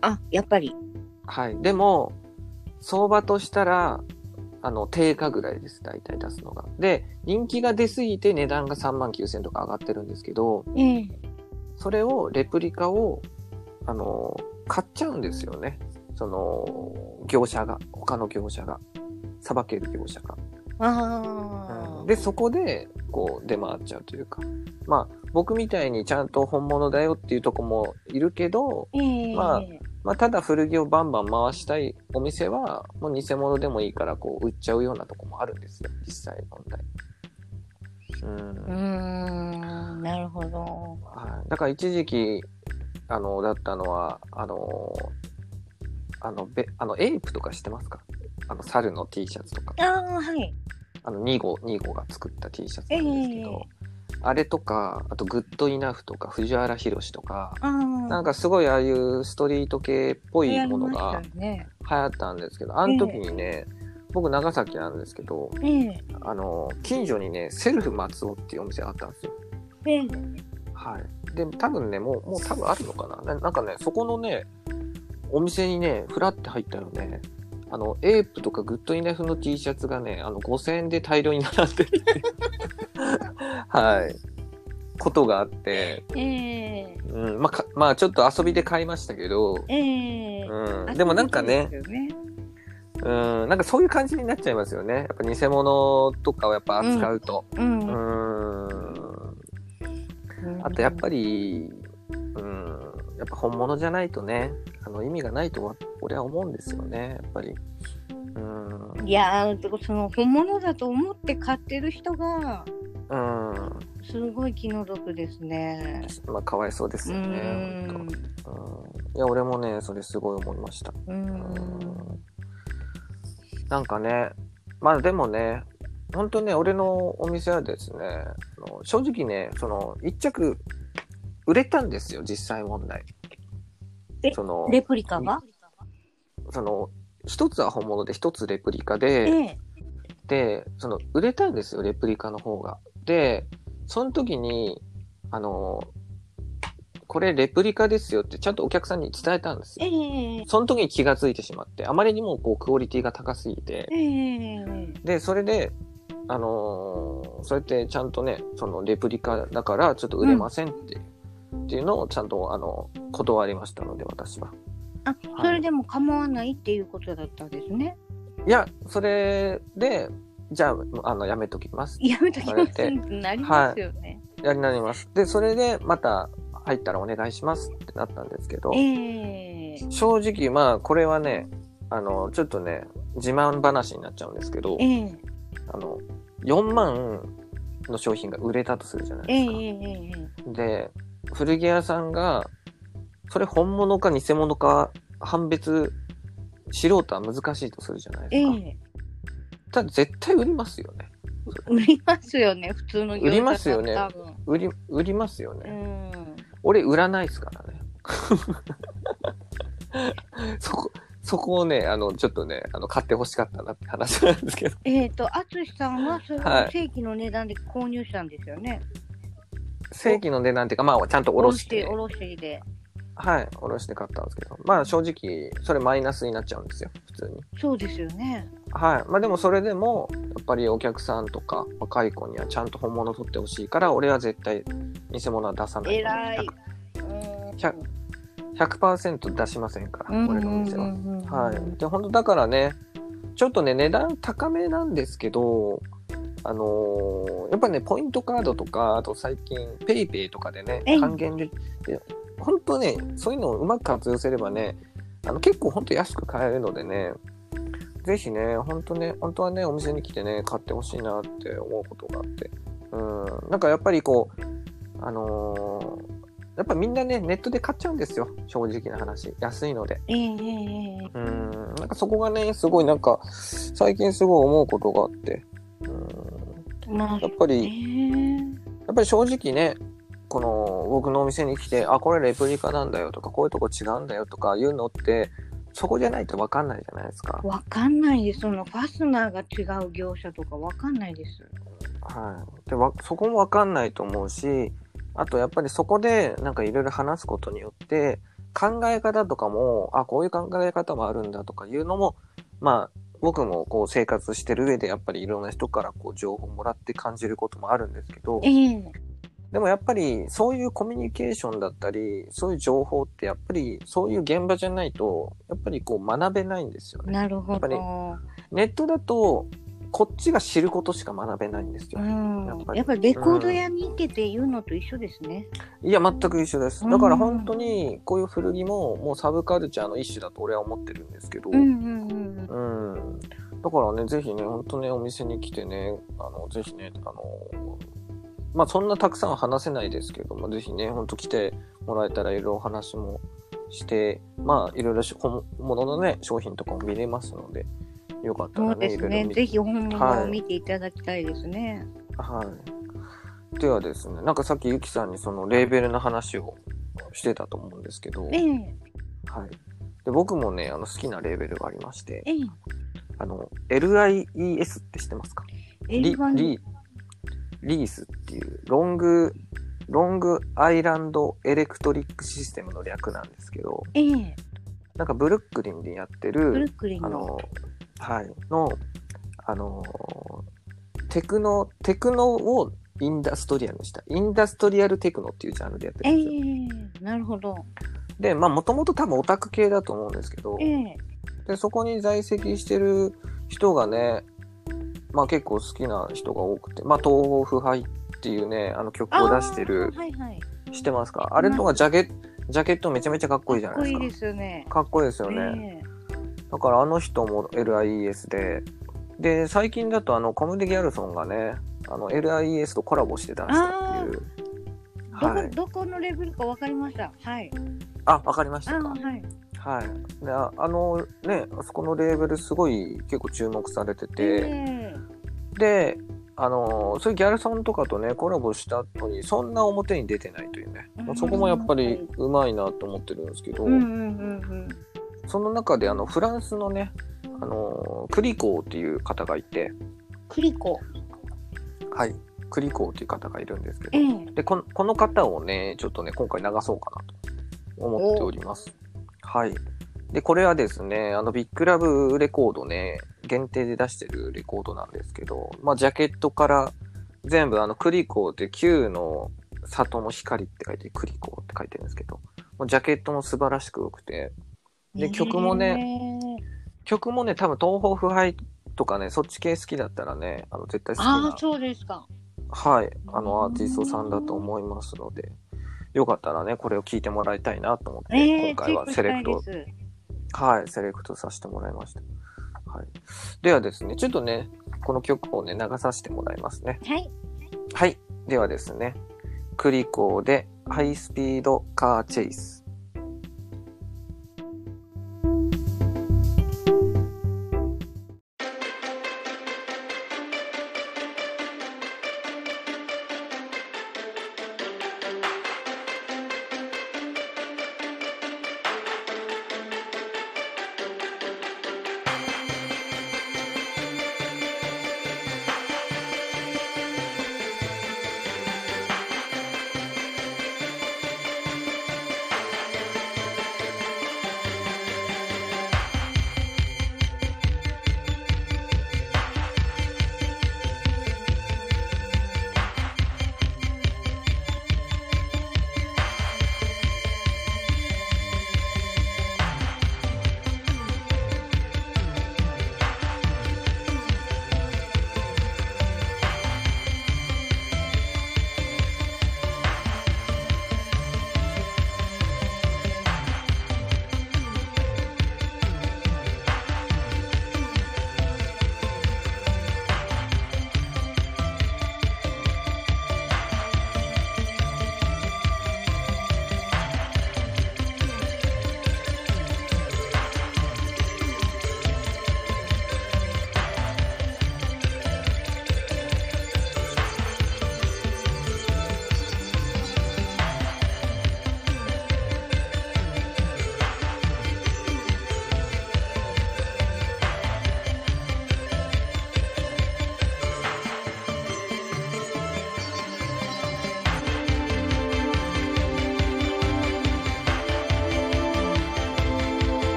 あ、やっぱり。はい。でも、相場としたら、あの、定価ぐらいです。大体出すのが。で、人気が出すぎて値段が3万9000とか上がってるんですけど、ええそれを、レプリカを、あの、買っちゃうんですよね。その、業者が、他の業者が、さばける業者が。ああ、で、そこで、こう、出回っちゃうというか。まあ、僕みたいにちゃんと本物だよっていうとこもいるけど、ええまあまあ、ただ古着をバンバン回したいお店は、もう偽物でもいいから、こう、売っちゃうようなとこもあるんですよ、実際問題。うんうーん、なるほど。はい、だから一時期、あの、だったのは、あの、あの、べあのエイプとか知ってますか？あの、猿の T シャツとか。ああ、はい。あの、2号、2号が作った T シャツなんですけど、えあれとか、あと、グッドイナフとか、藤原宏とか、ああ、なんかすごいああいうストリート系っぽいものが。流行ったんですけど、あの時にね、僕長崎なんですけど、ええあの、近所にね、セルフ松尾っていうお店があったんですよ。ええはい。で、多分ね、もう、もう多分あるのかなななんかね、そこのね、お店にね、ふらって入ったらね、あの、エープとかグッドイナフの T シャツがね、あの、5000円で大量に並んでる。はい。ことがあって、ええうん、まあか、まあ、ちょっと遊びで買いましたけど、ええうん、でもなんかねうん、なんかそういう感じになっちゃいますよね。やっぱ偽物とかをやっぱ扱うと。うんう。ん。あとやっぱり、うん、やっぱ本物じゃないとね、あの意味がないとは俺は思うんですよね、やっぱり。うん。いやーその本物だと思って買ってる人がうん。すごい気の毒ですね。まあ、かわいそうですうよね。うん。いや、俺もね、それすごい思いました。ううんん。なんかね、まあでもね、本当ね、俺のお店はですね、正直ね、その、一着、売れたんですよ、実際問題え。その、レプリカが？その、一つは本物で一つレプリカえで、えで、その、売れたんですよ、レプリカの方が。で、その時に、あの、これレプリカですよってちゃんとお客さんに伝えたんですえよ。えその時に気がついてしまって、あまりにもこうクオリティが高すぎて、ええで、それで、あのーそうやってちゃんとね、そのレプリカだからちょっと売れませんって,、っていうのをちゃんと、あの、断りましたので、私は。あそれでも構わないっていうことだったんですね。いや、それで、じゃあ、あの、やめときます。やめときますってなりますよね。やりになります。で、それで、また入ったらお願いしますってなったんですけど、ええ正直、まあ、これはね、あの、ちょっとね、自慢話になっちゃうんですけど、ええあの、4万の商品が売れたとするじゃないですか。えええええで、古着屋さんが、それ本物か偽物か判別しろとは難しいとするじゃないえですか。えただ絶対売りますよね。売りますよね、普通の売りますよね売り、売りますようね。ん。俺売らないですからね。そこ、そこをね、あの、ちょっとね、あの、買って欲しかったなって話なんですけど。えっ、と、淳さんはそ正規の値段で購入したんですよね。正規の値段っていうか、まあ、ちゃんとおろして、おろしで。はい、おろして買ったんですけど、まあ、正直、それマイナスになっちゃうんですよ、普通に。そうですよね。はい。まあでもそれでも、やっぱりお客さんとか若い子にはちゃんと本物取ってほしいから、俺は絶対偽物は出さない。偉い。100 100%出しませんから、うん俺のお店は。うんはい。で、本当だからね、ちょっとね、値段高めなんですけど、あのーやっぱね、ポイントカードとか、あと最近、ペイペイとかでね還元で、で本当ね、そういうのをうまく活用すればね、あの結構本当安く買えるのでね、ぜひね、本当ね、本当はね、お店に来てね、買ってほしいなって思うことがあって。うん、なんかやっぱりこう、あのーやっぱみんなね、ネットで買っちゃうんですよ、正直な話。安いので。ええええええうん、なんかそこがね、すごいなんか、最近すごい思うことがあって。うん、まあ、やっぱえり、えやっぱり正直ね、この僕のお店に来て、あ、これレプリカなんだよとか、こういうとこ違うんだよとかいうのって、そこじゃないと分かんないじゃないですか。わかんないです。そのファスナーが違う業者とかわかんないです。はい。で、わそこも分かんないと思うし、あとやっぱりそこでなんかいろいろ話すことによって、考え方とかも、あ、こういう考え方もあるんだとかいうのも、まあ、僕もこう生活してる上でやっぱりいろんな人からこう情報もらって感じることもあるんですけど、ええでもやっぱりそういうコミュニケーションだったり、そういう情報ってやっぱりそういう現場じゃないと、やっぱりこう学べないんですよね。なるほやっぱりど。ネットだと、こっちが知ることしか学べないんですよ。うん。やっぱり。やっぱりレコード屋に行けて言うのと一緒ですね。いや、全く一緒です。うん。だから本当に、こういう古着も、もうサブカルチャーの一種だと俺は思ってるんですけど、うんうんうん。うん。だからね、ぜひね、本当ね、お店に来てね、あの、ぜひね、あの、まあ、そんなたくさんは話せないですけども、ぜひね、本当来てもらえたらいろいろお話もして、まあ、いろいろし本物のね、商品とかも見れますので、よかったそうらね、ですね。ぜひ本物はいを見ていただきたいですね。はい。ではですね、なんかさっきゆきさんにそのレーベルの話をしてたと思うんですけど、ええはい。で、僕もね、あの好きなレーベルがありまして、ええあの、LIES って知ってますか？リ、L1 リ、リースっていう、ロング、ロングアイランドエレクトリックシステムの略なんですけど、ええなんかブルックリンでやってブルる、ックリンの。あの、はい、の、あの、テクノ、テクノをインダストリアルにした。インダストリアルテクノっていうジャンルでやってえるんですよ。えなるほど。で、まあ、もともと多分オタク系だと思うんですけど、ええで、そこに在籍してる人がね、まあ結構好きな人が多くて、まあ東方腐敗っていうね、あの曲を出してるはいはい。知ってますか？あれとかジャケジャケットめちゃめちゃかっこいいじゃないですか。かっこいいですよね。かっこいいですよね。えだからあの人も LIES で、で、最近だとあのコムデ・ギャルソンがね、あの LIES とコラボして出したっていう。えどこ、はい。どこのレベルかわかりました？はい。あ、わかりましたかあはい。はい。で、ああのね、あそこのレーベルすごい結構注目されてて、えで、あのそういうギャルソンとかとね、コラボしたのに、そんな表に出てないというね。うんそこもやっぱりうまいなと思ってるんですけど、えうんうんうんその中であのフランスのね、あのクリコーっていう方がいて、クリコ。はい。クリコーっていう方がいるんですけど、ええでこの、この方をね、ちょっとね、今回流そうかなと思っております。はい。で、これはですね、あの、ビッグラブレコードね、限定で出してるレコードなんですけど、まあ、ジャケットから全部、あの、クリコーって Q の里の光って書いて、クリコーって書いてるんですけど、ジャケットも素晴らしく良くて、で曲もね曲もね、多分東方腐敗とかね、そっち系好きだったらね、あの、絶対好きなああ、そうですか。はい、あのアーティストさんだと思いますので、よかったらね、これを聞いてもらいたいなと思って、ええ今回はセレクト、はい、セレクトさせてもらいました。はい。ではですね、ちょっとね、この曲をね、流させてもらいますね。はい。はい。ではですね、クリコーでハイスピードカーチェイス。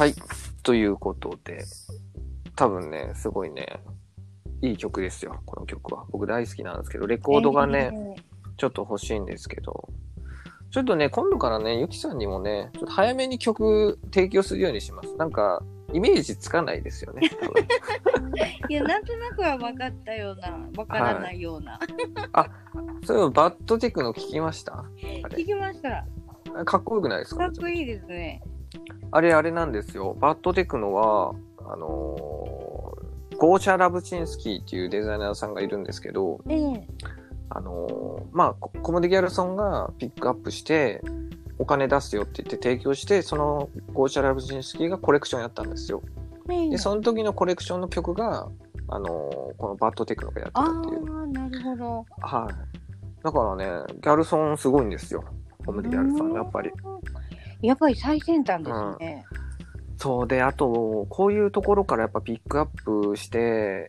はい。ということで、多分ね、すごいね、いい曲ですよ、この曲は。僕大好きなんですけど、レコードがね、ちょっと欲しいんですけど、ちょっとね、今度からね、ゆきさんにもね、ちょっと早めに曲提供するようにします。なんか、イメージつかないですよね。いや、なんとなくは分かったような、分からないような。そういえば、バッドテクノ聞きました？あ聞れ。きました。かっこよくないですか？かっこいいですね。あれ、あれなんですよ。バッドテクノは、あのーゴーチャ・ラブチンスキーっていうデザイナーさんがいるんですけど、ええ。あのーまあ、ココモディ・ギャルソンがピックアップして、お金出すよって言って提供して、そのゴーチャ・ラブチンスキーがコレクションやったんですよ。ええで、その時のコレクションの曲が、あのーこのバッドテクノがやってたあっていう。あ、なるほど。はい。だからね、ギャルソンすごいんですよ。コモディ・ギャルソン、やっぱり。やっぱり最先端ですね。そうで、あと、こういうところからやっぱピックアップして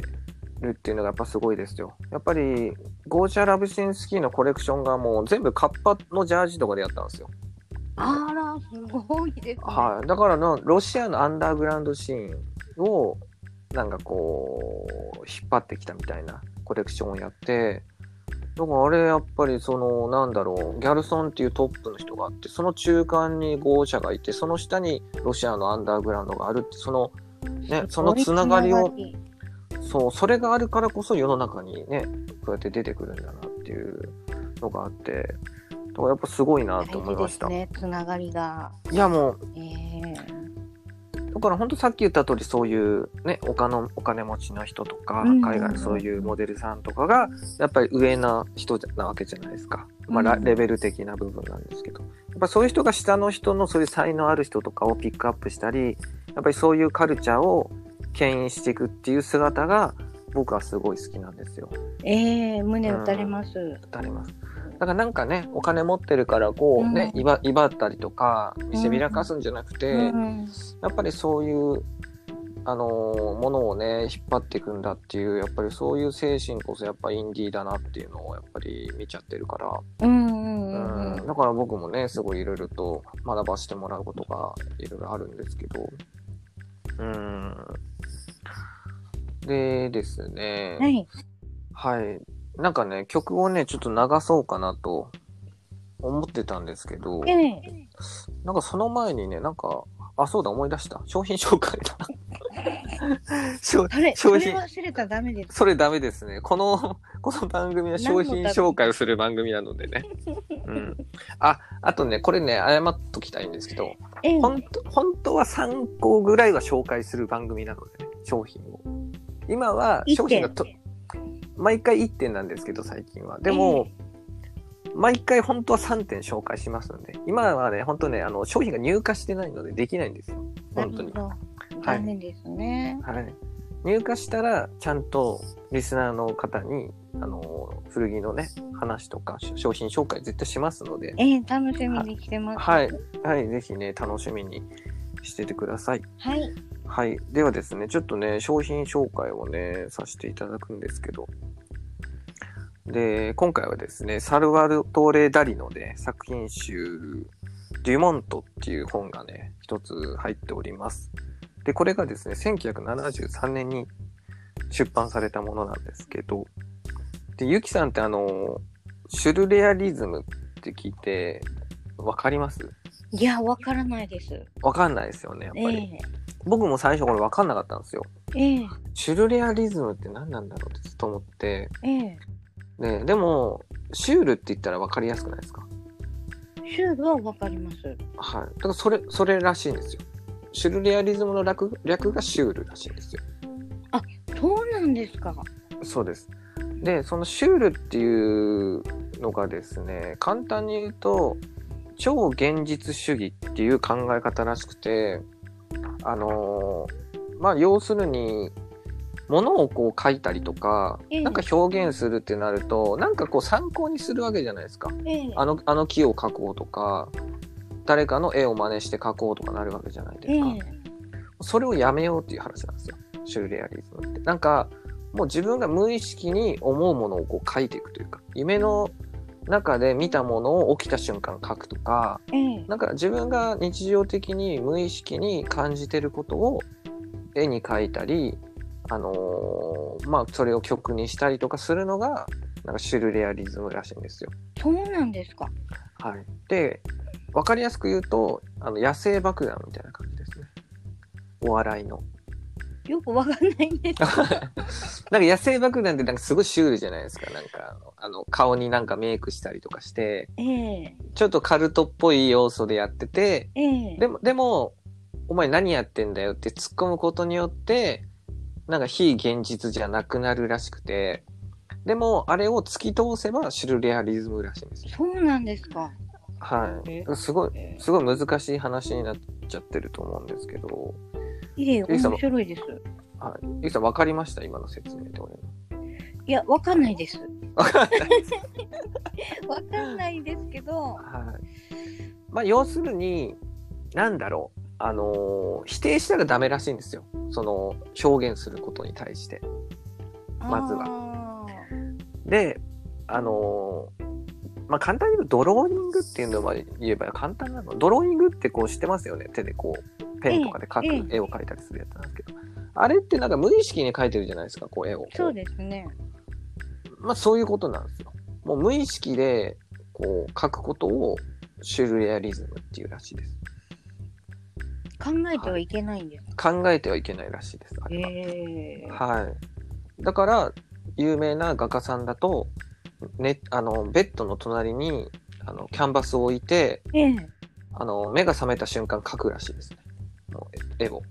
るっていうのがやっぱすごいですよ。やっぱり、ゴーチャ・ラブシンスキーのコレクションがもう全部カッパのジャージとかでやったんですよ。あら、すごいですね。はい。だからの、ロシアのアンダーグラウンドシーンを、なんかこう、引っ張ってきたみたいなコレクションをやって、だからあれやっぱりその、なんだろう、ギャルソンっていうトップの人があって、その中間にゴーチャがいて、その下にロシアのアンダーグラウンドがあるって、その、ね、そのつながりを、そう、それがあるからこそ世の中にね、こうやって出てくるんだなっていうのがあって、だからやっぱすごいなと思いました。ね、つながりが。いやもう、ええだから本当さっき言った通りそういうねお金お金持ちの人とかうん海外のそういうモデルさんとかがやっぱり上な人なわけじゃないですか、まあレベル的な部分なんですけどやっぱそういう人が下の人のそういう才能ある人とかをピックアップしたりやっぱりそういうカルチャーを牽引していくっていう姿が僕はすごい好きなんですよ。ええ胸打たれます。あります。だからなんかねお金持ってるからこうね、うん。威張ったりとか見せびらかすんじゃなくて、うん。やっぱりそういう、あのーものをね、引っ張っていくんだっていう、やっぱりそういう精神こそやっぱインディーだなっていうのをやっぱり見ちゃってるから、うん、だから僕もね、すごいいろいろと学ばせてもらうことがいろいろあるんですけど、うん。でですね、はい。はい。なんかね、曲をね、ちょっと流そうかなと思ってたんですけど、ええなんかその前にね、なんか、あ、そうだ、思い出した。商品紹介だ。商それ、それ忘れたらダメです。それダメですね。この、この番組は商品紹介をする番組なのでね。うん。あ、あとね、これね、謝っときたいんですけど、ええ本当本当は3個ぐらいは紹介する番組なのでね、商品を。今は商品がと、毎回1点なんですけど、最近は。でも、毎回本当は3点紹介しますので、今はね、本当ね、あの、商品が入荷してないのでできないんですよ。本当に。残念ですね。はい。入荷したら、ちゃんとリスナーの方に、あの、古着のね、話とか、し商品紹介絶対しますので、ええ楽しみにしてます。はい。はい、ぜひね、楽しみにしててください。はい。はい。ではですね、ちょっとね、商品紹介をね、させていただくんですけど。で、今回はですね、サルバトーレ・ダリのね、作品集、デュモントっていう本がね、一つ入っております。で、これがですね、1973年に出版されたものなんですけど、で、ゆきさんってあの、シュルレアリズムって聞いて、わかります？いや、わからないです。わかんないですよね、やっぱり。え僕も最初これわかんなかったんですよ。えええシュルレアリズムって何なんだろうってずっと思って、ええね、でも、シュールって言ったら分かりやすくないですか？シュールはわかります。はい。だからそれ、それらしいんですよ。シュルレアリズムの略略がシュールらしいんですよ。そうなんですか。そうです。で、そのシュールっていうのがですね、簡単に言うと、超現実主義っていう考え方らしくて、あのーまあ、要するに、物をこう書いたりとか、ええなんか表現するってなると、なんかこう参考にするわけじゃないですか。ええあの、あの木を描こうとか、誰かの絵を真似して描こうとかなるわけじゃないですえか。えそれをやめようっていう話なんですよ。シュルレアリズムって。なんか、もう自分が無意識に思うものをこう書いていくというか、夢の中で見たものを起きた瞬間書くとか、ええなんか自分が日常的に無意識に感じてることを絵に描いたり、あのーまあそれを曲にしたりとかするのがなんかシュルレアリズムらしいんですよ。そうなんですか。はい、で分かりやすく言うとあの野生爆弾みたいな感じですね。お笑いの。よくわかんないんです。なんか野生爆弾ってなんかすごいシュールじゃないですか。なんかあのあの顔になんかメイクしたりとかして、ええちょっとカルトっぽい要素でやってて、ええでも、でも、お前何やってんだよって突っ込むことによって、なんか非現実じゃなくなるらしくて、でも、あれを突き通せばシュルレアリズムらしいんですよ。そうなんですか。はえ？い。すごい、え？えすごい難しい話になっちゃってると思うんですけど、いえ、面白いです。はい。ゆきさん分かりました？今の説明で俺の。いや、わかんないです。分かんない。わかんないですけど、はい。まあ、要するに、なんだろう。あのー否定したらダメらしいんですよ。その、表現することに対して。まずはは。で、あのーまあ、簡単に言うとドローイングっていうのは言えば簡単なの。ドローイングってこう知ってますよね。手でこう、ペンとかで描く、ええ絵を描いたりするやつなんですけど。あれってなんか無意識に描いてるじゃないですか、こう絵を。そうですね。まあそういうことなんですよ。もう無意識でこう描くことをシュルレアリズムっていうらしいです。考えてはいけないんです。考えてはいけないらしいです。あれはええはい。だから、有名な画家さんだと、ね、あの、ベッドの隣に、あの、キャンバスを置いて、ええあの、目が覚めた瞬間描くらしいですね。絵を。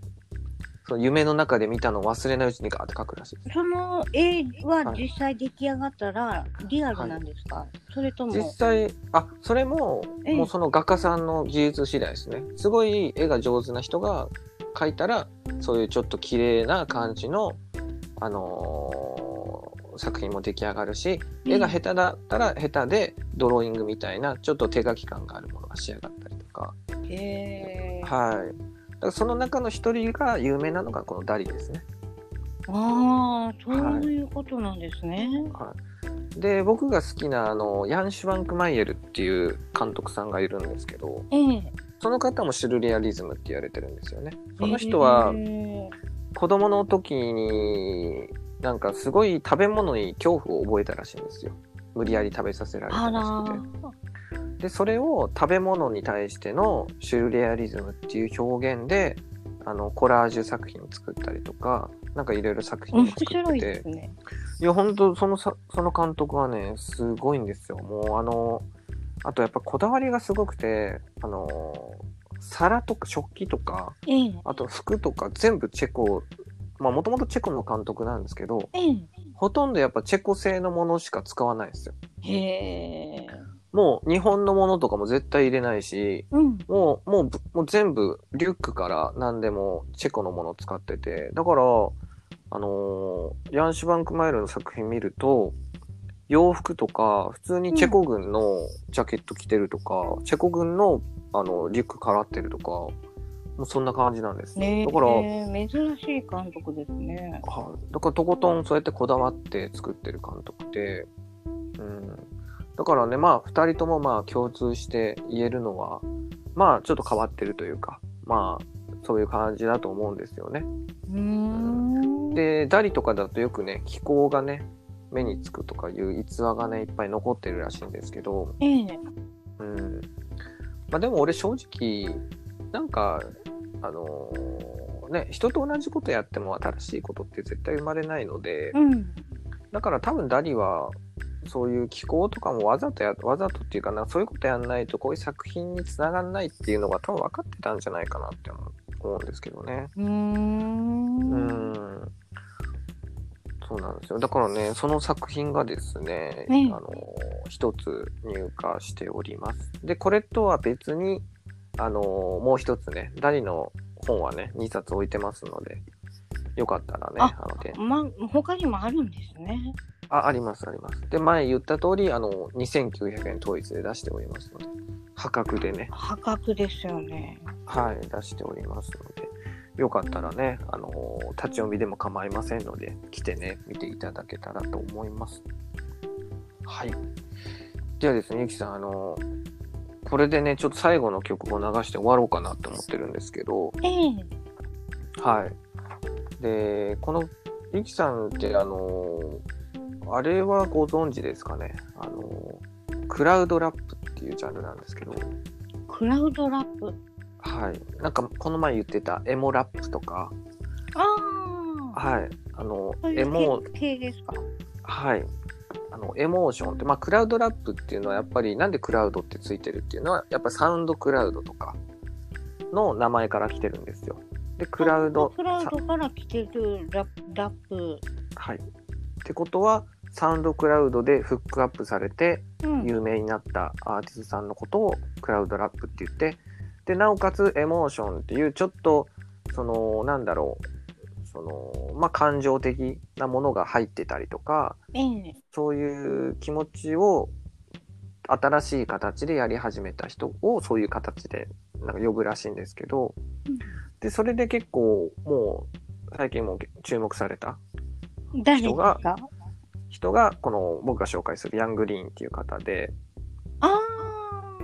その夢の中で見たのを忘れないうちにガーって描くらしいです。その絵ははい実際出来上がったらリアルなんですか、それとも？実際、あ、それも、ええもうその画家さんの技術次第ですね。すごい絵が上手な人が描いたら、そういうちょっと綺麗な感じの、あのー作品も出来上がるし、絵が下手だったら下手でドローイングみたいなちょっと手書き感があるものが仕上がったりとか。はい。らその中の一人が有名なのがこのダリですね。ああそういうことなんですね、で、僕が好きなあの、ヤン・シュバンクマイエルっていう監督さんがいるんですけど、ええその方もシュルレアリズムって言われてるんですよね。その人は子供の時になんかすごい食べ物に恐怖を覚えたらしいんですよ。無理やり食べさせられたらしくて。で、それを食べ物に対してのシュルレアリズムっていう表現で、あの、コラージュ作品作ったりとか、なんかいろいろ作品を面作ってて。ねいや、本当そのさ、その監督はね、すごいんですよ。もうあの、あとやっぱこだわりがすごくて、あの、皿とか食器とか、ええ。あと服とか全部チェコ、まあもともとチェコの監督なんですけど、ええ。ほとんどやっぱチェコ製のものしか使わないんですよ。へえもう日本のものとかも絶対入れないし、うんもう、もうぶ、もう全部リュックから何でもチェコのものを使ってて、だから、あのーヤンシュバンクマイルの作品見ると、洋服とか、普通にチェコ軍のジャケット着てるとか、チェコ軍の、あの、リュックからってるとか、もうそんな感じなんです。ねだから、え珍しい監督ですねはい。だからとことんそうやってこだわって作ってる監督で、うん。だからね、まあ、二人ともまあ共通して言えるのは、まあ、ちょっと変わってるというか、まあ、そういう感じだと思うんですよね。うーんで、ダリとかだとよくね、気候がね、目につくとかいう逸話がね、いっぱい残ってるらしいんですけど、ええうん。まあでも俺正直、なんか、あのーね、人と同じことやっても新しいことって絶対生まれないので、うんだから多分ダリは、そういう気候とかもわざとや、わざとっていうかな、そういうことやんないとこういう作品につながんないっていうのが多分分かってたんじゃないかなって思うんですけどね。うーうんん。そうなんですよ。だからね、その作品がですね、うんあの、一つ入荷しております。で、これとは別に、あの、もう一つね、ダリの本はね、2冊置いてますので、よかったらね、ああので、ま他にもあるんですねあ、あります、あります。で、前言った通り、あの、2900円統一で出しておりますので、破格でね、破格ですよねはい、出しておりますので、よかったらね、あの、立ち読みでも構いませんので、来てね、見ていただけたらと思います。はい。ではですね、ゆきさん、あの、これでね、ちょっと最後の曲を流して終わろうかなって思ってるんですけど、ええはい。で、この、ゆきさんって、あの、あれはご存知ですかね？あの、クラウドラップっていうジャンルなんですけど、クラウドラップ？はい。なんか、この前言ってたエモラップとか、ああ。はい。あの、エモう系系ですか？はい。あの、エモーションって、まあ、クラウドラップっていうのはやっぱり、なんでクラウドってついてるっていうのは、やっぱサウンドクラウドとかの名前から来てるんですよ。で、クラウド、クラウドから来てる。ラップ。はい。ってことは、サウンドクラウドでフックアップされてうん。有名になったアーティストさんのことをクラウドラップって言って、で、なおかつエモーションっていうちょっと、その、なんだろう、その、まあ、感情的なものが入ってたりとか、ええ。そういう気持ちを新しい形でやり始めた人をそういう形でなんか呼ぶらしいんですけど、うん。で、それで結構もう最近も注目された誰です人がか人がこの僕が紹介するヤングリーンっていう方で。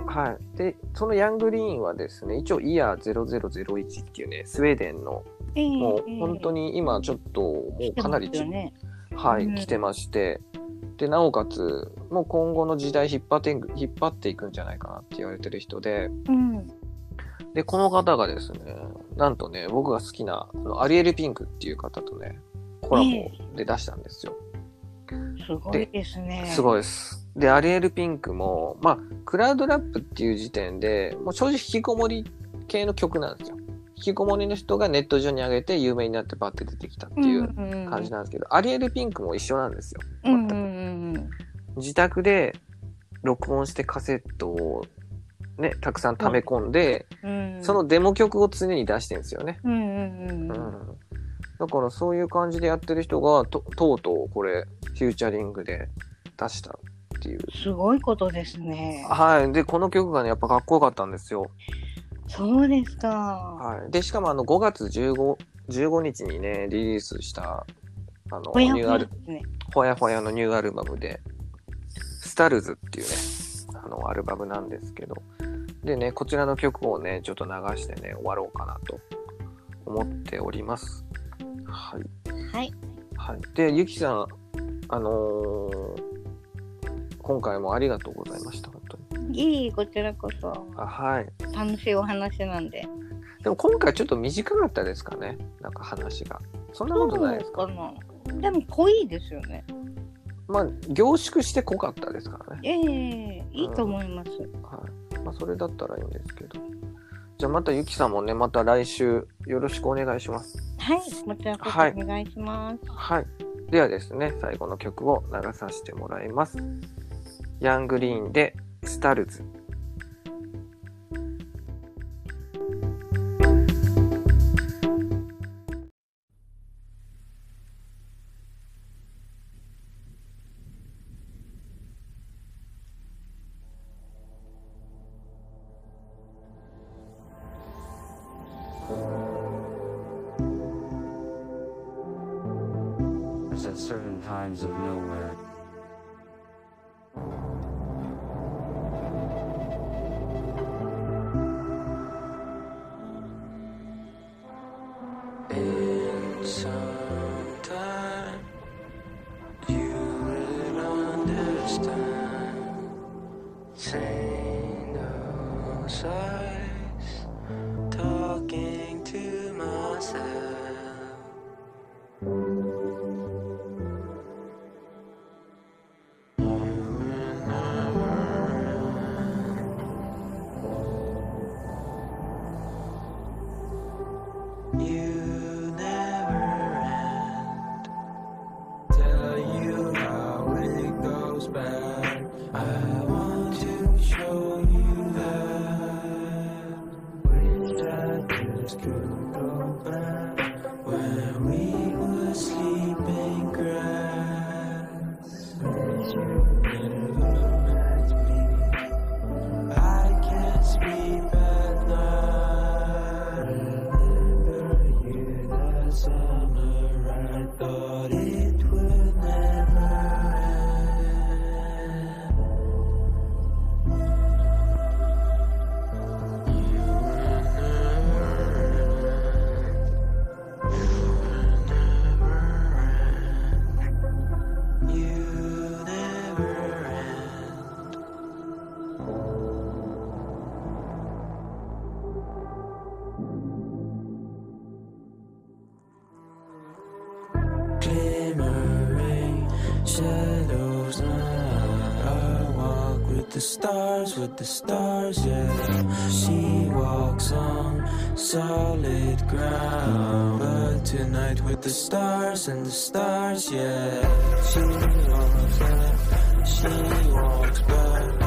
はい。で、そのヤングリーンはですね、一応イヤー0001っていうね、スウェーデンのええもう本当にに今ちょっともうかなりよね。はい、うん来てまして、で、なおかつ、もう今後の時代引っ張っていく、引っ張っていくんじゃないかなって言われてる人で、うん。で、この方がですね、なんとね、僕が好きな、あのアリエル・ピンクっていう方とね、コラボで出したんですよ。すごいですね。すごいです。で、アリエル・ピンクも、まあ、クラウドラップっていう時点で、もう正直引きこもり系の曲なんですよ。引きこもりの人がネット上に上げて有名になってバッて出てきたっていう感じなんですけど、アリエル・ピンクも一緒なんですよ。全くうんうんうん自宅で録音してカセットをね、たくさん溜め込んで、うんうん。そのデモ曲を常に出してるんですよね。うんうんうんう。うんん。だからそういう感じでやってる人がと、とうとうこれ、フューチャリングで出したっていう。すごいことですね。はい。で、この曲がね、やっぱかっこよかったんですよ。そうですか。はい。で、しかもあの、5月15、15日にね、リリースした、あの、ニューアル。ほやほやのニューアルバムで、スタルズっていうね、あの、アルバムなんですけど、でね、こちらの曲をね、ちょっと流してね、終わろうかなと思っております。はい。はい。はい。で、ゆきさん、あのー今回もありがとうございました、本当に。いい、こちらこそ。あはい。楽しいお話なんで。でも今回ちょっと短かったですかね、なんか話が。そんなことないですか？でも濃いですよね。まあ、凝縮して濃かったですからね。ええいいと思います。はい。まあ、それだったらいいんですけど。じゃあまたゆきさんもね、また来週よろしくお願いします。はい、こちらこそはいお願いします。はい。ではですね、最後の曲を流させてもらいます。ヤングリーンでスタルズ。Times of nowhere. With the stars, with the stars, yeah. She walks on solid ground. But tonight with the stars and the stars, yeah. She walks up, she walks back.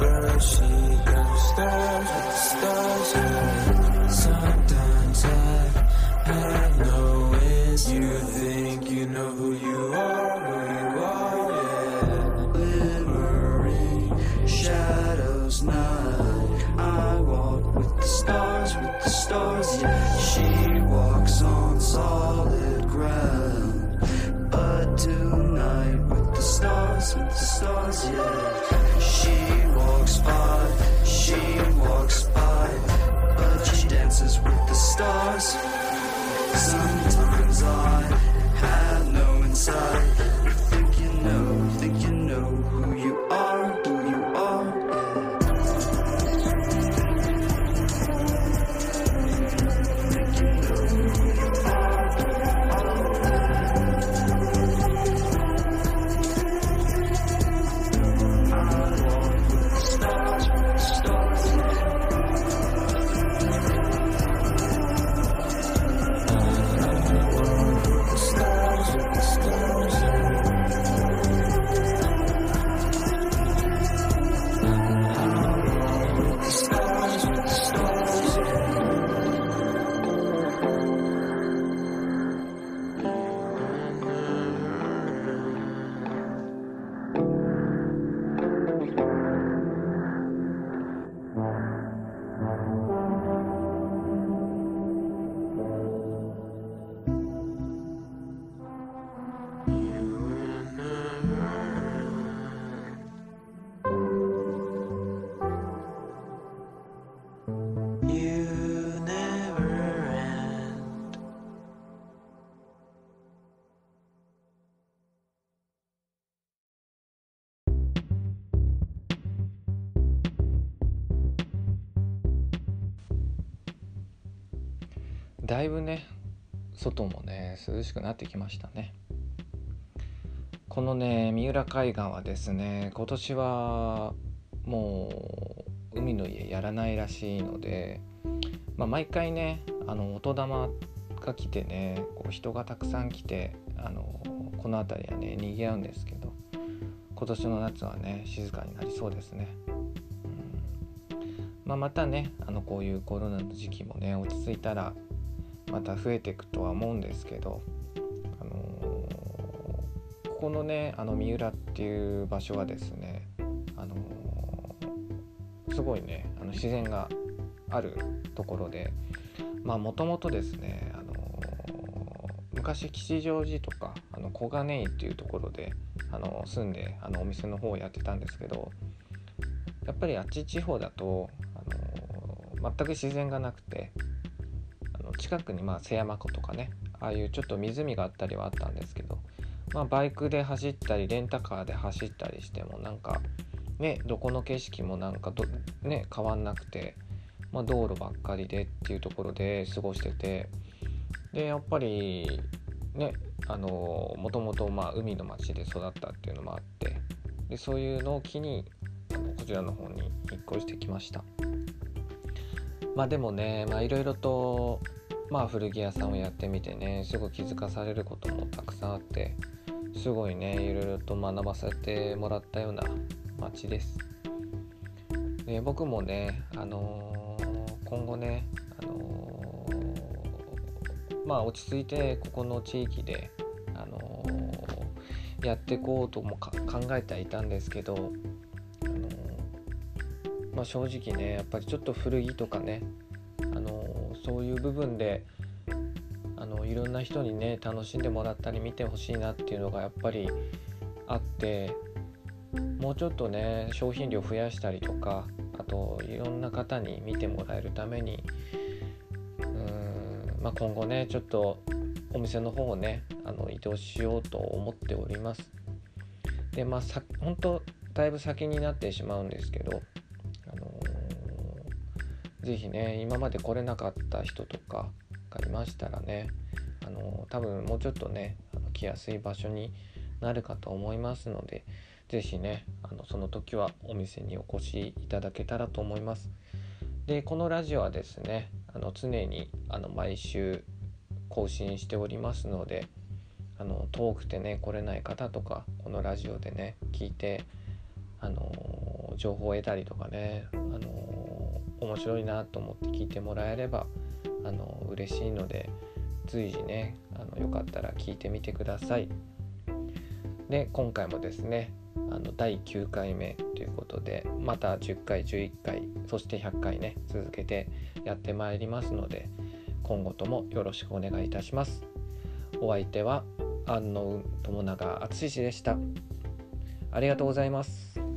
But she goes stars with the stars, yeah. Sometimes I have no answer. You think you know don't だいぶね外もね涼しくなってきましたねこのね三浦海岸はですね今年はもう海の家やらないらしいので、まあ、毎回ねあの音玉が来てねこう人がたくさん来てあのこの辺りはね賑わうんですけど今年の夏はね静かになりそうですね。うんまあ、またねあのこういうコロナの時期もね落ち着いたらまた増えていくとは思うんですけど、あのーここのねあの三浦っていう場所はですね、あのーすごいねあの自然があるところでまあもともとですね、あのー昔吉祥寺とかあの小金井っていうところで、あの住んであのお店の方をやってたんですけどやっぱりあっち地方だと、あの全く自然がなくて近くにまあ瀬山湖とかねああいうちょっと湖があったりはあったんですけど、まあ、バイクで走ったりレンタカーで走ったりしてもなんかねどこの景色もなんかど、ね、変わんなくて、まあ、道路ばっかりでっていうところで過ごしててでやっぱりねあのもともとま海の町で育ったっていうのもあってでそういうのを機にあのこちらの方に引っ越してきました。まあでもねまあいろいろとまあ古着屋さんをやってみてねすごい気づかされることもたくさんあってすごいねいろいろと学ばせてもらったような街です。で僕もね、あのー今後ね、あのーまあ落ち着いてここの地域で、あのーやっていこうとも考えてはいたんですけど、あのまあ、正直ねやっぱりちょっと古着とかね、そういう部分であのいろんな人にね楽しんでもらったり見てほしいなっていうのがやっぱりあってもうちょっとね商品量増やしたりとかあといろんな方に見てもらえるためにうーん、まあ、今後ねちょっとお店の方をねあの移動しようと思っております。でまあさ本当だいぶ先になってしまうんですけどーぜひね今まで来れなかった人とかがいましたらねあの多分もうちょっとねあの来やすい場所になるかと思いますので是非ねあのその時はお店にお越しいただけたらと思います。でこのラジオはですねあの常にあの毎週更新しておりますのであの遠くてね来れない方とかこのラジオでね聞いてあの情報を得たりとかねあの面白いなと思って聞いてもらえればあの嬉しいので随時ねあのよかったら聞いてみてください。で今回もですねあの第9回目ということでまた10回11回そして100回ね続けてやってまいりますので今後ともよろしくお願いいたします。お相手は安納友永敦でした。ありがとうございます。